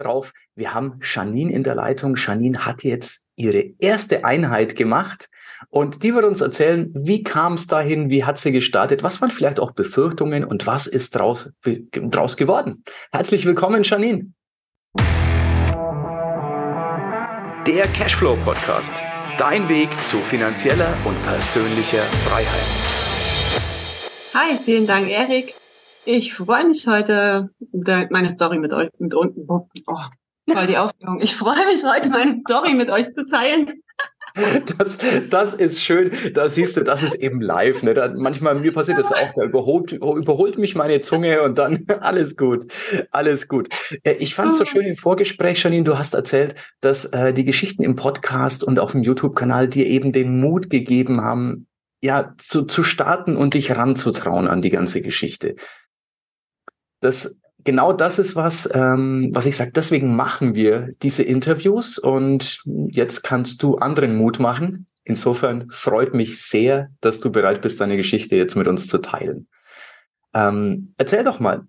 drauf. Wir haben Janine in der Leitung. Janine hat jetzt ihre erste Einheit gemacht und die wird uns erzählen, wie kam es dahin, wie hat sie gestartet, was waren vielleicht auch Befürchtungen und was ist draus, draus geworden. Herzlich willkommen, Janine. Der Cashflow Podcast. Dein Weg zu finanzieller und persönlicher Freiheit. Hi, vielen Dank, Erik. Ich freue mich heute, meine Story mit euch, mit unten, oh, voll die Aufregung. Ich freue mich heute, meine Story mit euch zu teilen. Das, das ist schön. Da siehst du, das ist eben live. Ne? Da, manchmal mir passiert das auch. Da überholt, überholt mich meine Zunge und dann alles gut. Alles gut. Äh, ich fand es so schön im Vorgespräch, Janine. Du hast erzählt, dass äh, die Geschichten im Podcast und auf dem YouTube-Kanal dir eben den Mut gegeben haben, ja, zu, zu starten und dich ranzutrauen an die ganze Geschichte das genau das ist was, ähm, was ich sage. Deswegen machen wir diese Interviews und jetzt kannst du anderen Mut machen. Insofern freut mich sehr, dass du bereit bist, deine Geschichte jetzt mit uns zu teilen. Ähm, erzähl doch mal.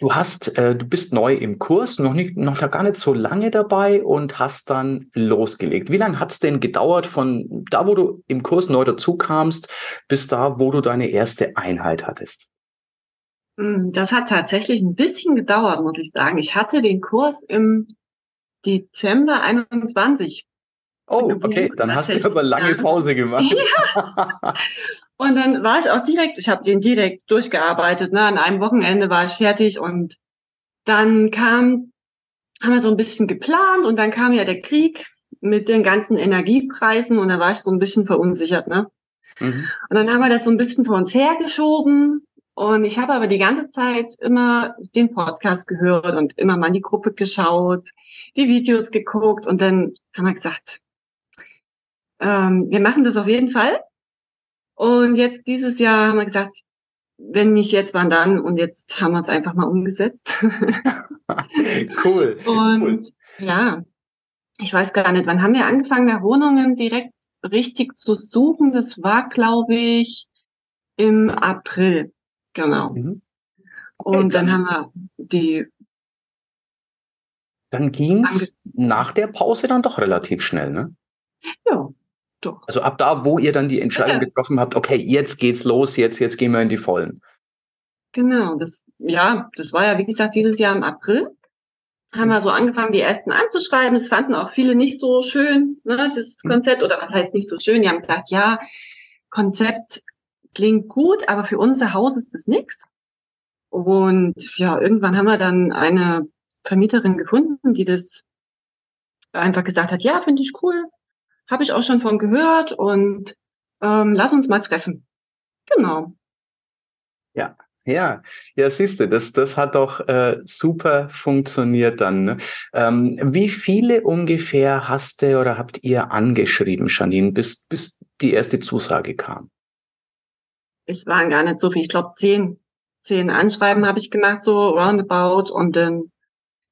Du hast, äh, du bist neu im Kurs, noch nicht, noch gar nicht so lange dabei und hast dann losgelegt. Wie lange hat es denn gedauert von da, wo du im Kurs neu dazu kamst, bis da, wo du deine erste Einheit hattest? Hm, das hat tatsächlich ein bisschen gedauert, muss ich sagen. Ich hatte den Kurs im Dezember 21. Oh, okay, dann hast du aber lange Pause gemacht. Ja. Und dann war ich auch direkt, ich habe den direkt durchgearbeitet. Ne? An einem Wochenende war ich fertig und dann kam, haben wir so ein bisschen geplant und dann kam ja der Krieg mit den ganzen Energiepreisen und da war ich so ein bisschen verunsichert. Ne? Mhm. Und dann haben wir das so ein bisschen vor uns hergeschoben und ich habe aber die ganze Zeit immer den Podcast gehört und immer mal in die Gruppe geschaut, die Videos geguckt und dann haben wir gesagt, ähm, wir machen das auf jeden Fall. Und jetzt dieses Jahr haben wir gesagt, wenn nicht jetzt, wann dann? Und jetzt haben wir es einfach mal umgesetzt. cool. Und cool. ja, ich weiß gar nicht, wann haben wir angefangen, nach Wohnungen direkt richtig zu suchen? Das war, glaube ich, im April. Genau. Mhm. Und dann, haben wir die. Dann ging es nach der Pause dann doch relativ schnell, ne? Ja, doch. Also ab da, wo ihr dann die Entscheidung getroffen habt, okay, jetzt geht's los, jetzt, jetzt gehen wir in die Vollen. Genau, das, ja, das war ja, wie gesagt, dieses Jahr im April. Haben wir so angefangen, die ersten anzuschreiben. Das fanden auch viele nicht so schön, ne, das mhm. Konzept, oder was heißt nicht so schön? Die haben gesagt, ja, Konzept klingt gut, aber für unser Haus ist das nichts. Und ja, irgendwann haben wir dann eine Vermieterin gefunden, die das einfach gesagt hat, ja, finde ich cool, habe ich auch schon von gehört und ähm, lass uns mal treffen. Genau. Ja, ja, ja, siehst du, das, das hat doch äh, super funktioniert dann. Ne? Ähm, wie viele ungefähr hast du oder habt ihr angeschrieben, Janine, bis, bis die erste Zusage kam? Es waren gar nicht so viel, ich glaube zehn, zehn Anschreiben habe ich gemacht, so roundabout und dann,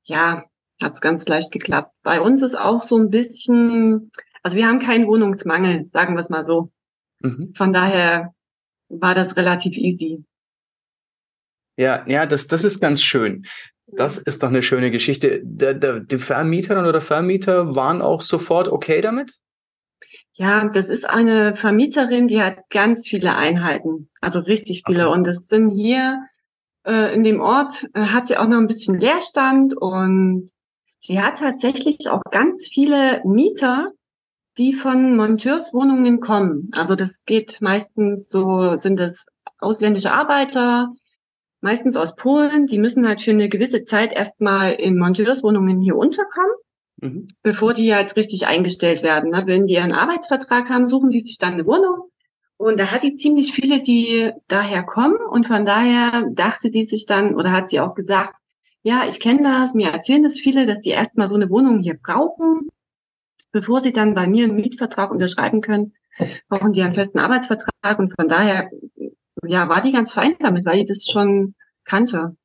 ja, hat's ganz leicht geklappt. Bei uns ist auch so ein bisschen, also wir haben keinen Wohnungsmangel, sagen wir es mal so. Mhm. Von daher war das relativ easy. Ja, ja, das, das ist ganz schön. Das ist doch eine schöne Geschichte. Der, der, die Vermieterin oder Vermieter waren auch sofort okay damit? Ja, das ist eine Vermieterin, die hat ganz viele Einheiten, also richtig viele. Und das sind hier äh, in dem Ort, äh, hat sie auch noch ein bisschen Leerstand und sie hat tatsächlich auch ganz viele Mieter, die von Monteurswohnungen kommen. Also das geht meistens so, sind es ausländische Arbeiter, meistens aus Polen, die müssen halt für eine gewisse Zeit erstmal in Monteurswohnungen hier unterkommen mhm. bevor die jetzt richtig eingestellt werden. Ne? Wenn die einen Arbeitsvertrag haben, suchen die sich dann eine Wohnung. Und da hat die ziemlich viele, die daher kommen. Und von daher dachte die sich dann, oder hat sie auch gesagt, ja, ich kenne das, mir erzählen das viele, dass die erstmal so eine Wohnung hier brauchen, bevor sie dann bei mir einen Mietvertrag unterschreiben können, brauchen die einen festen Arbeitsvertrag. Und von daher, ja, war die ganz fein damit, weil die das schon kannte.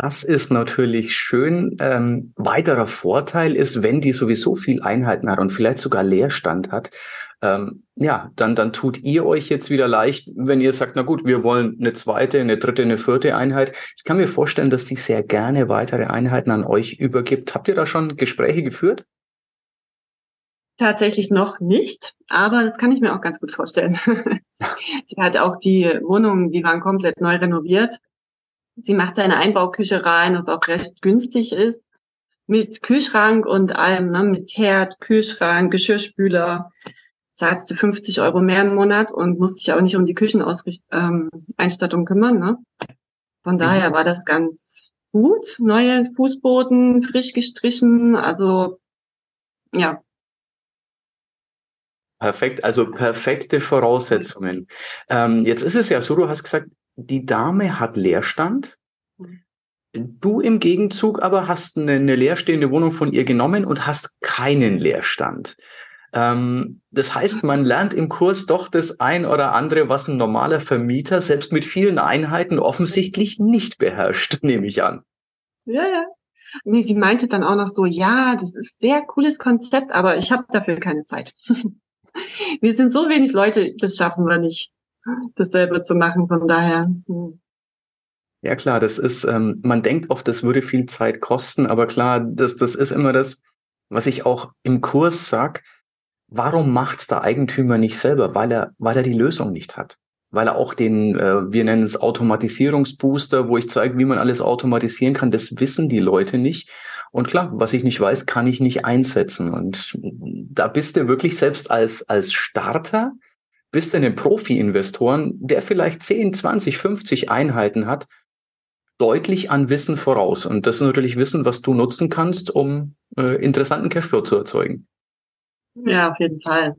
Das ist natürlich schön. Ähm, weiterer Vorteil ist, wenn die sowieso viel Einheiten hat und vielleicht sogar Leerstand hat, ähm, ja, dann, dann tut ihr euch jetzt wieder leicht, wenn ihr sagt, na gut, wir wollen eine zweite, eine dritte, eine vierte Einheit. Ich kann mir vorstellen, dass sie sehr gerne weitere Einheiten an euch übergibt. Habt ihr da schon Gespräche geführt? Tatsächlich noch nicht, aber das kann ich mir auch ganz gut vorstellen. sie hat auch die Wohnungen, die waren komplett neu renoviert. Sie macht eine Einbauküche rein, was auch recht günstig ist. Mit Kühlschrank und allem, ne, mit Herd, Kühlschrank, Geschirrspüler. Zahlst du 50 Euro mehr im Monat und musst dich auch nicht um die Kücheneinstattung ähm, kümmern. Ne? Von mhm. daher war das ganz gut. Neue Fußboden, frisch gestrichen, also ja, Perfekt, also perfekte Voraussetzungen. Ähm, jetzt ist es ja so, du hast gesagt, die Dame hat Leerstand. Du im Gegenzug aber hast eine, eine leerstehende Wohnung von ihr genommen und hast keinen Leerstand. Ähm, das heißt, man lernt im Kurs doch das ein oder andere, was ein normaler Vermieter selbst mit vielen Einheiten offensichtlich nicht beherrscht, nehme ich an. Ja, ja. Nee, sie meinte dann auch noch so, ja, das ist sehr cooles Konzept, aber ich habe dafür keine Zeit. wir sind so wenig Leute, das schaffen wir nicht, das selber zu machen. Von daher. Hm. Ja klar, das ist, ähm, man denkt oft, das würde viel Zeit kosten, aber klar, das, das ist immer das, was ich auch im Kurs sag. Warum macht's der Eigentümer nicht selber? Weil er, weil er die Lösung nicht hat. Weil er auch den, äh, wir nennen es Automatisierungsbooster, wo ich zeige, wie man alles automatisieren kann, das wissen die Leute nicht. Und klar, was ich nicht weiß, kann ich nicht einsetzen. Und da bist du wirklich selbst als, als Starter, bist du einen Profi-Investoren, der vielleicht 10, 20, 50 Einheiten hat, deutlich an Wissen voraus. Und das ist natürlich Wissen, was du nutzen kannst, um äh, interessanten Cashflow zu erzeugen. Ja, auf jeden Fall.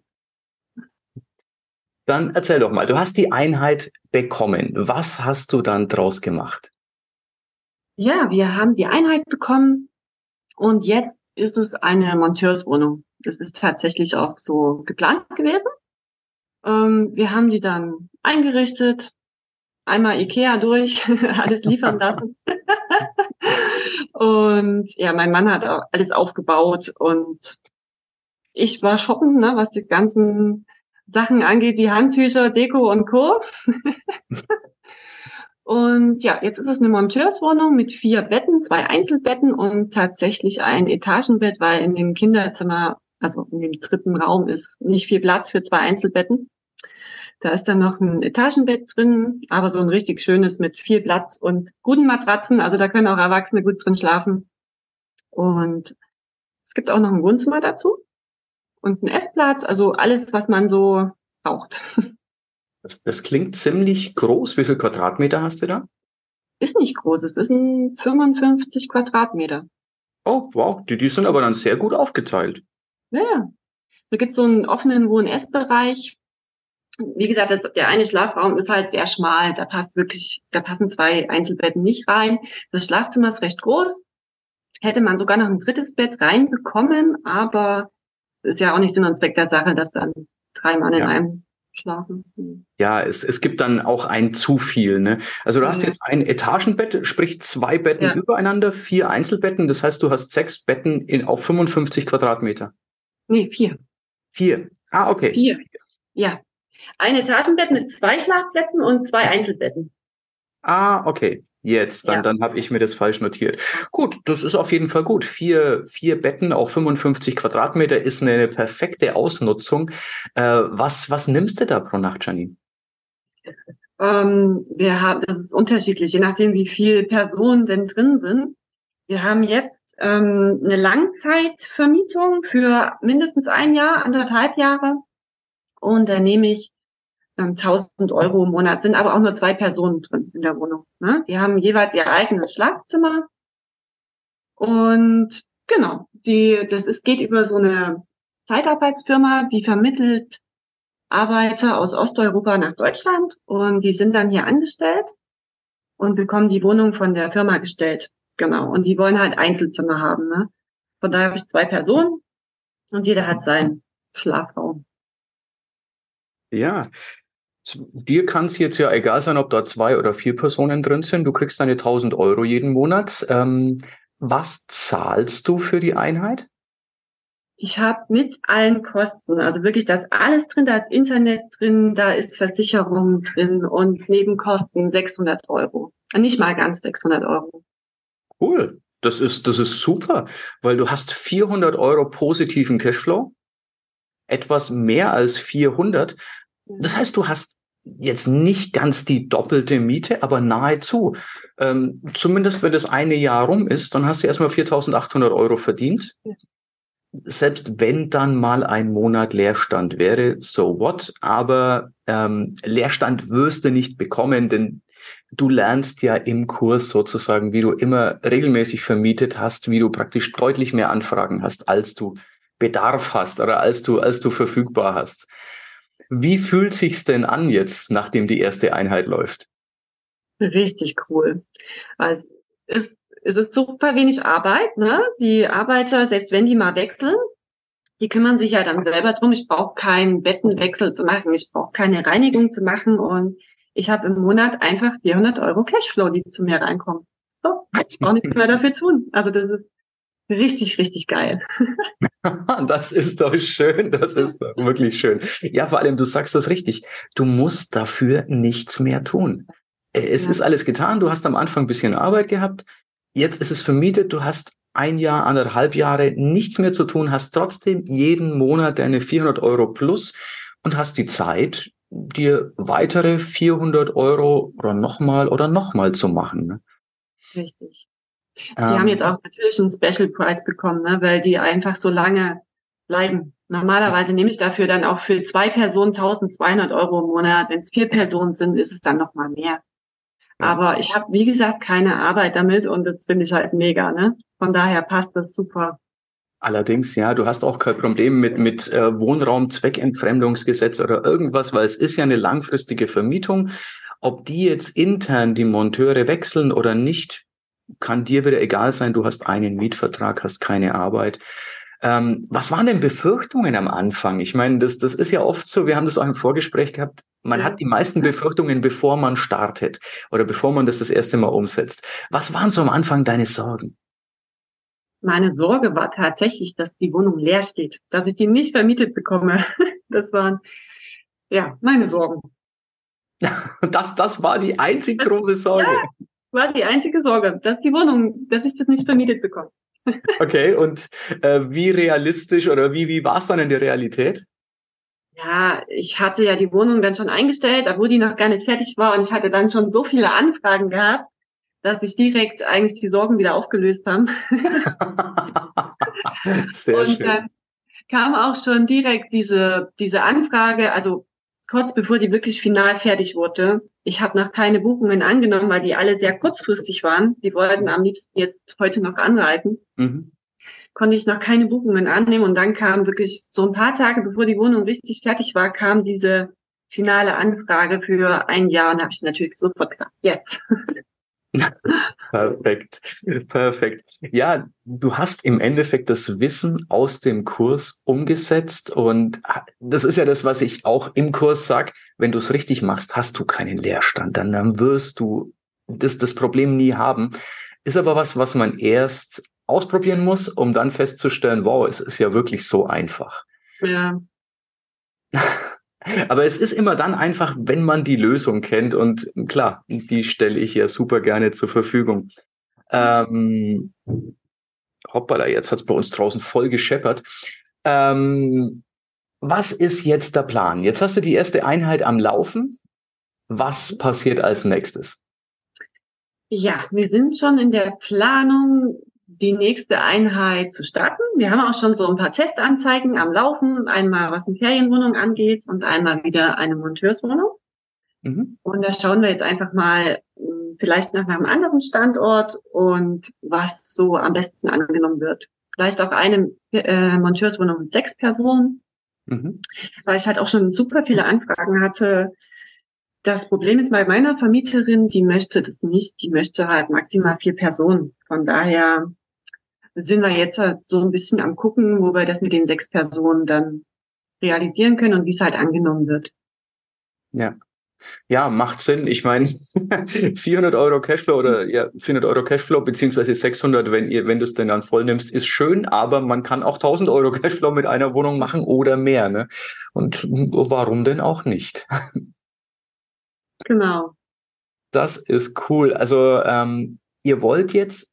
Dann erzähl doch mal, du hast die Einheit bekommen. Was hast du dann draus gemacht? Ja, wir haben die Einheit bekommen und jetzt ist es eine Monteurswohnung. Das ist tatsächlich auch so geplant gewesen. Ähm, wir haben die dann eingerichtet, einmal Ikea durch, alles liefern lassen. und ja, mein Mann hat alles aufgebaut und ich war shoppen, ne, was die ganzen Sachen angeht, wie Handtücher, Deko und Co. Und ja, jetzt ist es eine Monteurswohnung mit vier Betten, zwei Einzelbetten und tatsächlich ein Etagenbett, weil in dem Kinderzimmer, also in dem dritten Raum ist nicht viel Platz für zwei Einzelbetten. Da ist dann noch ein Etagenbett drin, aber so ein richtig schönes mit viel Platz und guten Matratzen. Also da können auch Erwachsene gut drin schlafen. Und es gibt auch noch ein Wohnzimmer dazu und einen Essplatz. Also alles, was man so braucht. Das, das klingt ziemlich groß. Wie viel Quadratmeter hast du da? Ist nicht groß, es ist ein 55 Quadratmeter. Oh, wow, die, die sind aber dann sehr gut aufgeteilt. Ja, ja. Da gibt es so einen offenen Wohn-Ess-Bereich. Wie gesagt, das, der eine Schlafraum ist halt sehr schmal. Da passt wirklich, da passen zwei Einzelbetten nicht rein. Das Schlafzimmer ist recht groß. Hätte man sogar noch ein drittes Bett reinbekommen, aber ist ja auch nicht Sinn und Zweck der Sache, dass dann drei Mann ja. in einem schlafen. Hm. Ja, es, es gibt dann auch ein zu viel. Ne? Also du hast jetzt ein Etagenbett, sprich zwei Betten ja. übereinander, vier Einzelbetten. Das heißt, du hast sechs Betten in, auf 55 Quadratmeter. Nee, vier. Vier. Ah, okay. Vier. Ja. Ein Etagenbett mit zwei Schlafplätzen und zwei Einzelbetten. Ah, okay. Jetzt, dann, ja. dann habe ich mir das falsch notiert. Gut, das ist auf jeden Fall gut. Vier, vier Betten auf 55 Quadratmeter ist eine perfekte Ausnutzung. Äh, was, was nimmst du da pro Nacht, Janine? Ähm, wir haben, das ist unterschiedlich, je nachdem, wie viele Personen denn drin sind. Wir haben jetzt ähm, eine Langzeitvermietung für mindestens ein Jahr, anderthalb Jahre. Und da nehme ich 1000 Euro im Monat, sind aber auch nur zwei Personen drin in der Wohnung. Ne? Die haben jeweils ihr eigenes Schlafzimmer. Und genau, die, das ist, geht über so eine Zeitarbeitsfirma, die vermittelt Arbeiter aus Osteuropa nach Deutschland und die sind dann hier angestellt und bekommen die Wohnung von der Firma gestellt. Genau. Und die wollen halt Einzelzimmer haben. Ne? Von daher habe ich zwei Personen und jeder hat seinen Schlafraum. Ja, dir kann es jetzt ja egal sein, ob da zwei oder vier Personen drin sind. Du kriegst deine 1000 Euro jeden Monat. Ähm, was zahlst du für die Einheit? Ich habe mit allen Kosten, also wirklich das alles drin, da ist Internet drin, da ist Versicherung drin und Nebenkosten 600 Euro. Nicht mal ganz 600 Euro. Cool. Das ist, das ist super, weil du hast 400 Euro positiven Cashflow, etwas mehr als 400. Das heißt, du hast jetzt nicht ganz die doppelte Miete, aber nahezu. Ähm, zumindest wenn das eine Jahr rum ist, dann hast du erstmal 4.800 Euro verdient. Ja selbst wenn dann mal ein Monat Leerstand wäre, so what? Aber ähm, Leerstand wirst du nicht bekommen, denn du lernst ja im Kurs sozusagen, wie du immer regelmäßig vermietet hast, wie du praktisch deutlich mehr Anfragen hast, als du Bedarf hast oder als du, als du verfügbar hast. Wie fühlt sich's denn an jetzt, nachdem die erste Einheit läuft? Richtig cool. Also es es ist super wenig Arbeit. Ne? Die Arbeiter, selbst wenn die mal wechseln, die kümmern sich ja dann selber drum. Ich brauche keinen Bettenwechsel zu machen, ich brauche keine Reinigung zu machen und ich habe im Monat einfach 400 Euro Cashflow, die zu mir reinkommen. So, ich brauche nichts mehr dafür tun. Also das ist richtig, richtig geil. das ist doch schön, das ist doch wirklich schön. Ja, vor allem, du sagst das richtig. Du musst dafür nichts mehr tun. Es ja. ist alles getan. Du hast am Anfang ein bisschen Arbeit gehabt. Jetzt ist es vermietet, du hast ein Jahr, anderthalb Jahre nichts mehr zu tun, hast trotzdem jeden Monat deine 400 Euro plus und hast die Zeit, dir weitere 400 Euro oder nochmal oder nochmal zu machen. Ne? Richtig. Die ähm, haben jetzt auch natürlich einen Special Price bekommen, ne, weil die einfach so lange bleiben. Normalerweise nehme ich dafür dann auch für zwei Personen 1200 Euro im Monat. Wenn es vier Personen sind, ist es dann nochmal mehr. Aber ich habe, wie gesagt, keine Arbeit damit und das finde ich halt mega. Ne? Von daher passt das super. Allerdings, ja, du hast auch kein Problem mit, mit äh, Wohnraum-Zweckentfremdungsgesetz oder irgendwas, weil es ist ja eine langfristige Vermietung. Ob die jetzt intern die Monteure wechseln oder nicht, kann dir wieder egal sein. Du hast einen Mietvertrag, hast keine Arbeit. Ähm, was waren denn Befürchtungen am Anfang? Ich meine, das, das ist ja oft so, wir haben das auch im Vorgespräch gehabt, man hat die meisten Befürchtungen, bevor man startet oder bevor man das das erste Mal umsetzt. Was waren so am Anfang deine Sorgen? Meine Sorge war tatsächlich, dass die Wohnung leer steht, dass ich die nicht vermietet bekomme. Das waren, ja, meine Sorgen. Das, das war die einzig große Sorge. Ja, war die einzige Sorge, dass die Wohnung, dass ich das nicht vermietet bekomme. Okay, und äh, wie realistisch oder wie, wie war es dann in der Realität? Ja, ich hatte ja die Wohnung dann schon eingestellt, obwohl die noch gar nicht fertig war und ich hatte dann schon so viele Anfragen gehabt, dass sich direkt eigentlich die Sorgen wieder aufgelöst haben. Sehr und schön. dann kam auch schon direkt diese, diese Anfrage, also kurz bevor die wirklich final fertig wurde. Ich habe noch keine Buchungen angenommen, weil die alle sehr kurzfristig waren. Die wollten am liebsten jetzt heute noch anreisen. Mhm konnte ich noch keine Buchungen annehmen und dann kam wirklich so ein paar Tage, bevor die Wohnung richtig fertig war, kam diese finale Anfrage für ein Jahr und habe ich natürlich sofort gesagt, yes. Perfekt, perfekt. Ja, du hast im Endeffekt das Wissen aus dem Kurs umgesetzt und das ist ja das, was ich auch im Kurs sag. Wenn du es richtig machst, hast du keinen Leerstand, dann, dann wirst du das, das Problem nie haben. Ist aber was, was man erst ausprobieren muss, um dann festzustellen, wow, es ist ja wirklich so einfach. Ja. Aber es ist immer dann einfach, wenn man die Lösung kennt und klar, die stelle ich ja super gerne zur Verfügung. Ähm, hoppala, jetzt hat es bei uns draußen voll gescheppert. Ähm, was ist jetzt der Plan? Jetzt hast du die erste Einheit am Laufen. Was passiert als nächstes? Ja, wir sind schon in der Planung, die nächste Einheit zu starten. Wir haben auch schon so ein paar Testanzeigen am Laufen, einmal was eine Ferienwohnung angeht und einmal wieder eine Monteurswohnung. Mhm. Und da schauen wir jetzt einfach mal hm, vielleicht nach einem anderen Standort und was so am besten angenommen wird. Vielleicht auch eine äh, Monteurswohnung mit sechs Personen, mhm. weil ich halt auch schon super viele Anfragen hatte. Das Problem ist bei meiner Vermieterin, die möchte das nicht, die möchte halt maximal vier Personen. Von daher sind wir jetzt halt so ein bisschen am gucken, wo wir das mit den sechs Personen dann realisieren können und wie es halt angenommen wird. Ja, Ja, macht Sinn. Ich meine, 400 Euro Cashflow oder ja, 400 Euro Cashflow beziehungsweise 600, wenn ihr, wenn du es denn dann voll nimmst, ist schön, aber man kann auch 1000 Euro Cashflow mit einer Wohnung machen oder mehr. Ne? Und warum denn auch nicht? Genau. Das ist cool. Also ähm, ihr wollt jetzt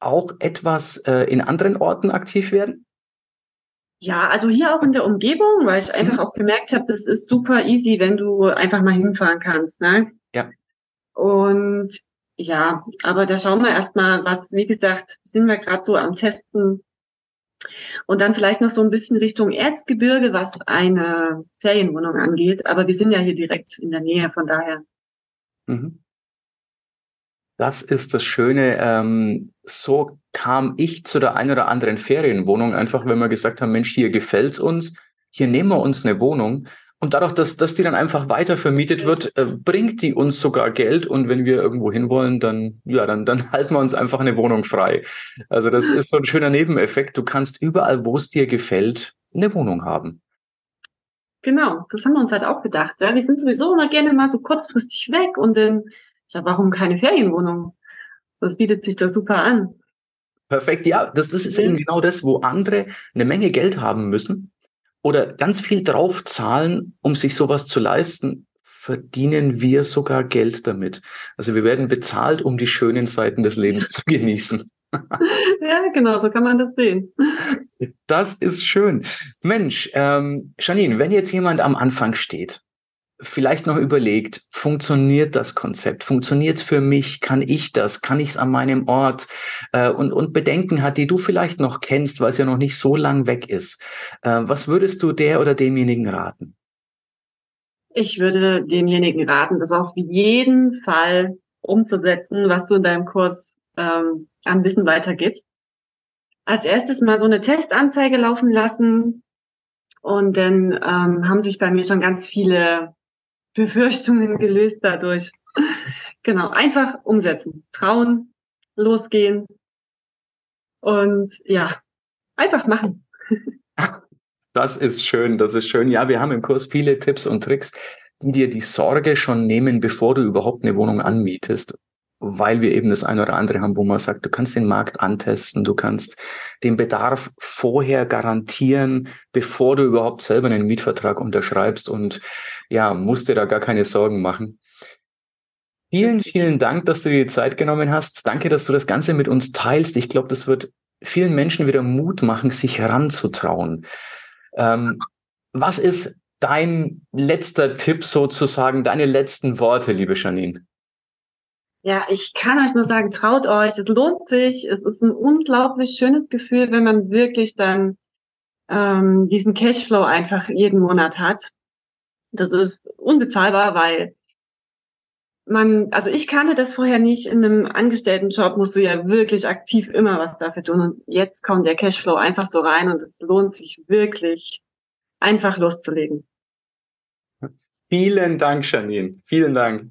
auch etwas äh, in anderen Orten aktiv werden? Ja, also hier auch in der Umgebung, weil ich einfach mhm. auch gemerkt habe, das ist super easy, wenn du einfach mal hinfahren kannst. Ne? Ja. Und ja, aber da schauen wir erstmal, was, wie gesagt, sind wir gerade so am Testen. Und dann vielleicht noch so ein bisschen Richtung Erzgebirge, was eine Ferienwohnung angeht. Aber wir sind ja hier direkt in der Nähe, von daher. Mhm. Das ist das Schöne. Ähm, so kam ich zu der ein oder anderen Ferienwohnung, einfach wenn wir gesagt haben, Mensch, hier gefällt's uns, hier nehmen wir uns eine Wohnung. Und dadurch, dass, dass die dann einfach weiter vermietet wird, äh, bringt die uns sogar Geld. Und wenn wir irgendwo hinwollen, dann, ja, dann, dann halten wir uns einfach eine Wohnung frei. Also das ist so ein schöner Nebeneffekt. Du kannst überall, wo es dir gefällt, eine Wohnung haben. Genau, das haben wir uns halt auch gedacht. Ja. Wir sind sowieso immer gerne mal so kurzfristig weg und dann ja, warum keine Ferienwohnung? Das bietet sich da super an. Perfekt, ja, das, das ist eben genau das, wo andere eine Menge Geld haben müssen oder ganz viel drauf zahlen, um sich sowas zu leisten, verdienen wir sogar Geld damit. Also wir werden bezahlt, um die schönen Seiten des Lebens zu genießen. ja, genau, so kann man das sehen. Das ist schön. Mensch, ähm, Janine, wenn jetzt jemand am Anfang steht vielleicht noch überlegt, funktioniert das Konzept? Funktioniert es für mich? Kann ich das? Kann ich es an meinem Ort? Äh, und, und Bedenken hat, die du vielleicht noch kennst, weil es ja noch nicht so lang weg ist. Äh, was würdest du der oder demjenigen raten? Ich würde demjenigen raten, das auf jeden Fall umzusetzen, was du in deinem Kurs ähm, an Wissen weitergibst. Als erstes mal so eine Testanzeige laufen lassen, und dann ähm, haben sich bei mir schon ganz viele Befürchtungen gelöst dadurch. genau, einfach umsetzen, trauen, losgehen und ja, einfach machen. Das ist schön, das ist schön. Ja, wir haben im Kurs viele Tipps und Tricks, die dir die Sorge schon nehmen, bevor du überhaupt eine Wohnung anmietest weil wir eben das eine oder andere haben, wo man sagt, du kannst den Markt antesten, du kannst den Bedarf vorher garantieren, bevor du überhaupt selber einen Mietvertrag unterschreibst und ja, musst dir da gar keine Sorgen machen. Vielen, vielen Dank, dass du dir die Zeit genommen hast. Danke, dass du das Ganze mit uns teilst. Ich glaube, das wird vielen Menschen wieder Mut machen, sich heranzutrauen. Ähm, was ist dein letzter Tipp sozusagen, deine letzten Worte, liebe Janine? Ja, ich kann euch nur sagen, traut euch, es lohnt sich. Es ist ein unglaublich schönes Gefühl, wenn man wirklich dann ähm, diesen Cashflow einfach jeden Monat hat. Das ist unbezahlbar, weil man, also ich kannte das vorher nicht. In einem Angestelltenjob musst du ja wirklich aktiv immer was dafür tun. Und jetzt kommt der Cashflow einfach so rein und es lohnt sich wirklich, einfach loszulegen. Vielen Dank, Janine. Vielen Dank.